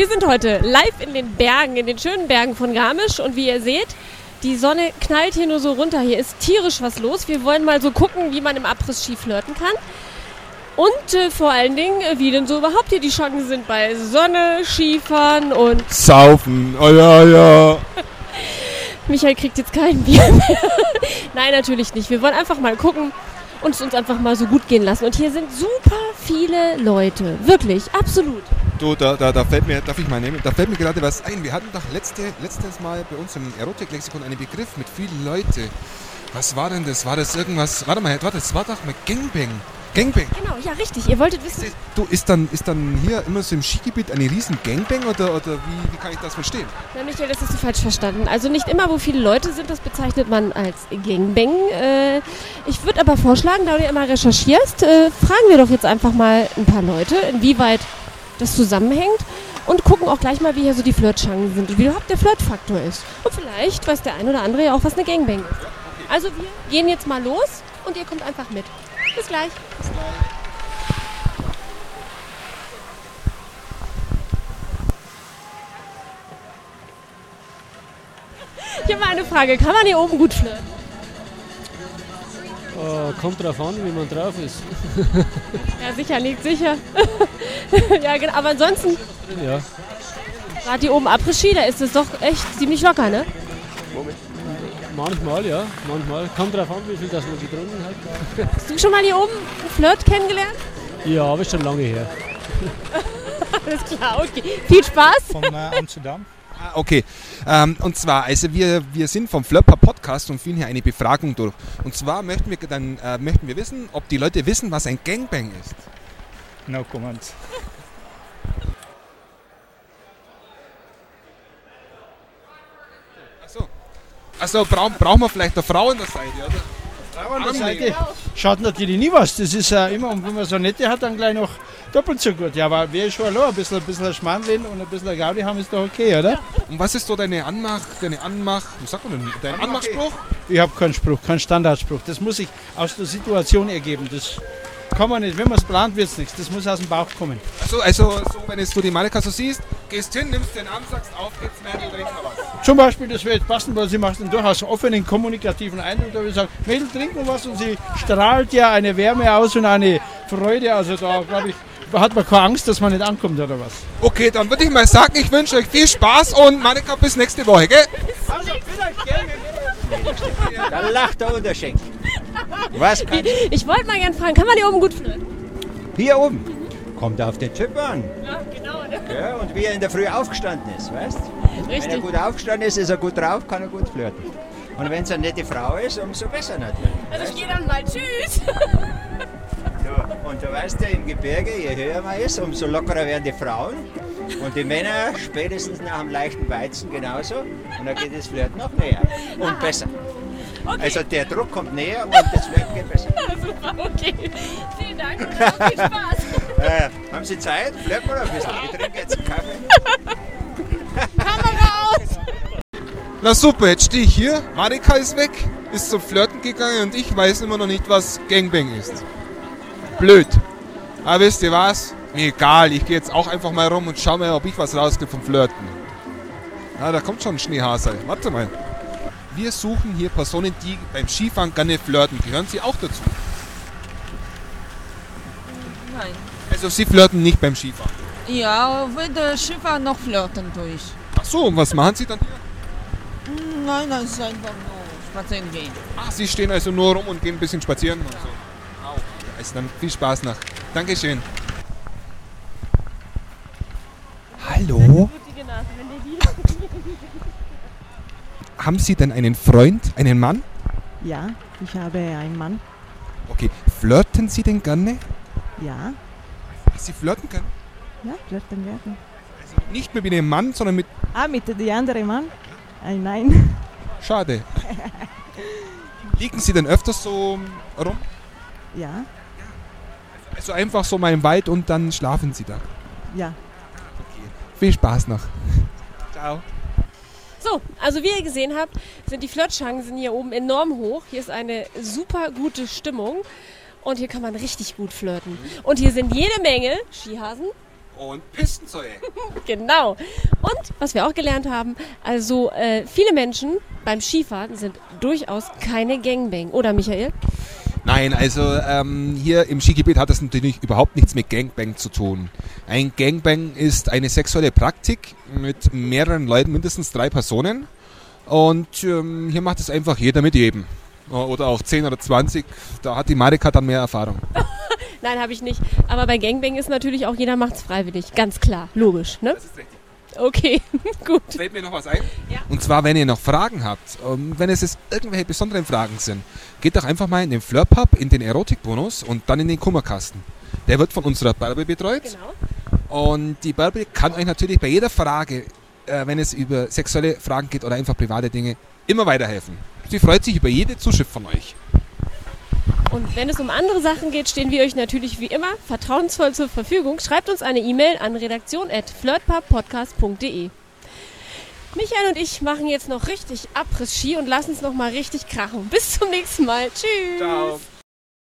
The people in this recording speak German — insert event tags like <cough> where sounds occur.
Wir sind heute live in den Bergen, in den schönen Bergen von Garmisch und wie ihr seht, die Sonne knallt hier nur so runter. Hier ist tierisch was los. Wir wollen mal so gucken, wie man im Abriss-Ski flirten kann. Und äh, vor allen Dingen, äh, wie denn so überhaupt hier die Chancen sind bei Sonne, Skifahren und Saufen. Oh ja, ja. <laughs> Michael kriegt jetzt kein Bier mehr. <laughs> Nein, natürlich nicht. Wir wollen einfach mal gucken und es uns einfach mal so gut gehen lassen. Und hier sind super viele Leute. Wirklich, absolut. Du, da, da, da fällt mir, darf ich mal nehmen, da fällt mir gerade was ein. Wir hatten doch letzte, letztes Mal bei uns im Erotiklexikon einen Begriff mit vielen Leute. Was war denn das? War das irgendwas? Warte mal, warte, das war doch mal Gangbang. Gangbang. Genau, ja, richtig. Ihr wolltet wissen. Du, ist dann, ist dann hier immer so im Skigebiet eine riesen Gangbang oder, oder wie, wie kann ich das verstehen? Na, Michael, das hast du falsch verstanden. Also nicht immer, wo viele Leute sind, das bezeichnet man als Gangbang. Äh, ich würde aber vorschlagen, da du ja immer recherchierst, äh, fragen wir doch jetzt einfach mal ein paar Leute, inwieweit das zusammenhängt und gucken auch gleich mal, wie hier so die Flirtchancen sind und wie überhaupt der Flirtfaktor ist. Und vielleicht weiß der ein oder andere ja auch, was eine Gangbang ist. Also wir gehen jetzt mal los und ihr kommt einfach mit. Bis gleich. Ich habe mal eine Frage. Kann man hier oben gut flirten? Äh, kommt drauf an, wie man drauf ist. <laughs> Ja, sicher, liegt sicher. <laughs> ja, genau. Aber ansonsten, Ja. gerade hier oben Après-Ski, da ist es doch echt ziemlich locker, ne? Manchmal, ja. Manchmal. Kommt drauf an, wie viel das man getrunken hat. <laughs> Hast du schon mal hier oben einen Flirt kennengelernt? Ja, aber ist schon lange her. Alles klar, okay. Viel Spaß. von äh, Amsterdam. Ah, okay. Ähm, und zwar, also wir, wir sind vom Flirper Podcast und führen hier eine Befragung durch. Und zwar möchten wir dann äh, möchten wir wissen, ob die Leute wissen, was ein Gangbang ist. No comment. Achso. Also brauchen brauchen wir vielleicht eine Frau an der Seite, oder? An der. Seite schaut natürlich nie was. Das ist ja immer, und wenn man so nette hat, dann gleich noch doppelt so gut. Ja, aber wir schon allein ein bisschen, ein bisschen Schmarrn und ein bisschen Gaudi haben, ist doch okay, oder? Und was ist so deine Anmach, deine Anmach, wie sagt man denn, dein Anmachspruch? Ich habe keinen Spruch, keinen Standardspruch. Das muss sich aus der Situation ergeben. Das kann man nicht. Wenn man es plant, wird es nichts. Das muss aus dem Bauch kommen. Also, also so, wenn jetzt du die Malika so siehst, gehst hin, nimmst den Arm, sagst auf geht's, Mädel, trink mal was. Zum Beispiel, das wird jetzt passen, weil sie macht einen durchaus offenen, kommunikativen Eindruck. Da würde ich sagen, Mädel, trinken was und sie strahlt ja eine Wärme aus und eine Freude. Also da, glaube ich, hat man keine Angst, dass man nicht ankommt oder was. Okay, dann würde ich mal sagen, ich wünsche euch viel Spaß und Malika bis nächste Woche, gell? Also, vielleicht gerne. Da lacht der Unterschenkel. Was kann <laughs> Ich wollte mal gerne fragen, kann man hier oben gut flirten? hier oben? Kommt auf den Typ an. Ja, genau, ne? Ja, und wie er in der Früh aufgestanden ist, weißt Wenn er Richtig. gut aufgestanden ist, ist er gut drauf, kann er gut flirten. Und wenn es eine nette Frau ist, umso besser natürlich. Also ich gehe dann mal. Tschüss. So, und du weißt ja, im Gebirge, je höher man ist, umso lockerer werden die Frauen. Und die Männer spätestens nach einem leichten Weizen genauso. Und dann geht das Flirten noch näher und besser. Okay, Also der Druck kommt näher und das Flirten geht besser. super, <laughs> okay. Vielen Dank und noch viel Spaß. <laughs> Äh, haben Sie Zeit? Flirten wir noch ein bisschen. Ich trinke jetzt einen Kaffee. <laughs> Kamera aus. Na super, jetzt stehe ich hier, Marika ist weg, ist zum Flirten gegangen und ich weiß immer noch nicht, was Gangbang ist. Blöd. Aber wisst ihr was? Mir egal, ich gehe jetzt auch einfach mal rum und schau mal, ob ich was rauskriege vom Flirten. Ja, da kommt schon ein Schneehase. Warte mal. Wir suchen hier Personen, die beim Skifahren gerne flirten. Gehören Sie auch dazu? Nein. Also Sie flirten nicht beim Skifahren. Ja, weder Skifahren noch flirten tue ich. Ach so, und was machen Sie dann hier? Hm, Nein, das ist einfach nur spazieren gehen. Ach, Sie stehen also nur rum und gehen ein bisschen spazieren und so. Au. Also dann viel Spaß noch. Dankeschön. Hallo? Blutige Nase, wenn dir die Haben Sie denn einen Freund, einen Mann? Ja, ich habe einen Mann. Okay, flirten Sie denn gerne? Ja, Sie flirten können? ja, flirten werden. Also nicht mehr mit dem Mann, sondern mit... Ah, mit dem anderen Mann? Ein Nein. Schade. Liegen Sie denn öfters so rum? Ja, Also einfach so mal im Wald und dann schlafen Sie da. ja. Viel Spaß noch. Ciao. So, also wie ihr gesehen habt, sind die Flirtchancen hier oben enorm hoch. Hier ist eine super gute Stimmung und hier kann man richtig gut flirten. Und hier sind jede Menge Skihasen Und Pistenzeug. <laughs> Genau. Und was wir auch gelernt haben, also äh, viele Menschen beim Skifahren sind durchaus keine Gangbang. Oder Michael? Nein, also ähm, hier im Skigebiet hat das natürlich überhaupt nichts mit Gangbang zu tun. Ein Gangbang ist eine sexuelle Praktik mit mehreren Leuten, mindestens drei Personen. Und ähm, hier macht es einfach jeder mit jedem. Oder auch 10 oder 20. Da hat die Marika dann mehr Erfahrung. <laughs> Nein, habe ich nicht. Aber bei Gangbang ist natürlich auch jeder macht's freiwillig. Ganz klar. Logisch, ne? Das ist richtig. Okay, <laughs> gut. Fällt mir noch was ein? Und zwar, wenn ihr noch Fragen habt, ähm, wenn es jetzt irgendwelche besonderen Fragen sind, geht doch einfach mal in den Flirpub, in den Erotikbonus und dann in den Kummerkasten. Der wird von unserer Bärbel betreut. Genau. Und die Bärbel kann euch natürlich bei jeder Frage, äh, wenn es über sexuelle Fragen geht oder einfach private Dinge, immer weiterhelfen. Sie freut sich über jede Zuschrift von euch. Und wenn es um andere Sachen geht, stehen wir euch natürlich wie immer vertrauensvoll zur Verfügung. Schreibt uns eine E-Mail an redaktion.flirtpubpodcast.de. Michael und ich machen jetzt noch richtig Abriss-Ski und lassen es noch mal richtig krachen. Bis zum nächsten Mal. Tschüss. Ciao.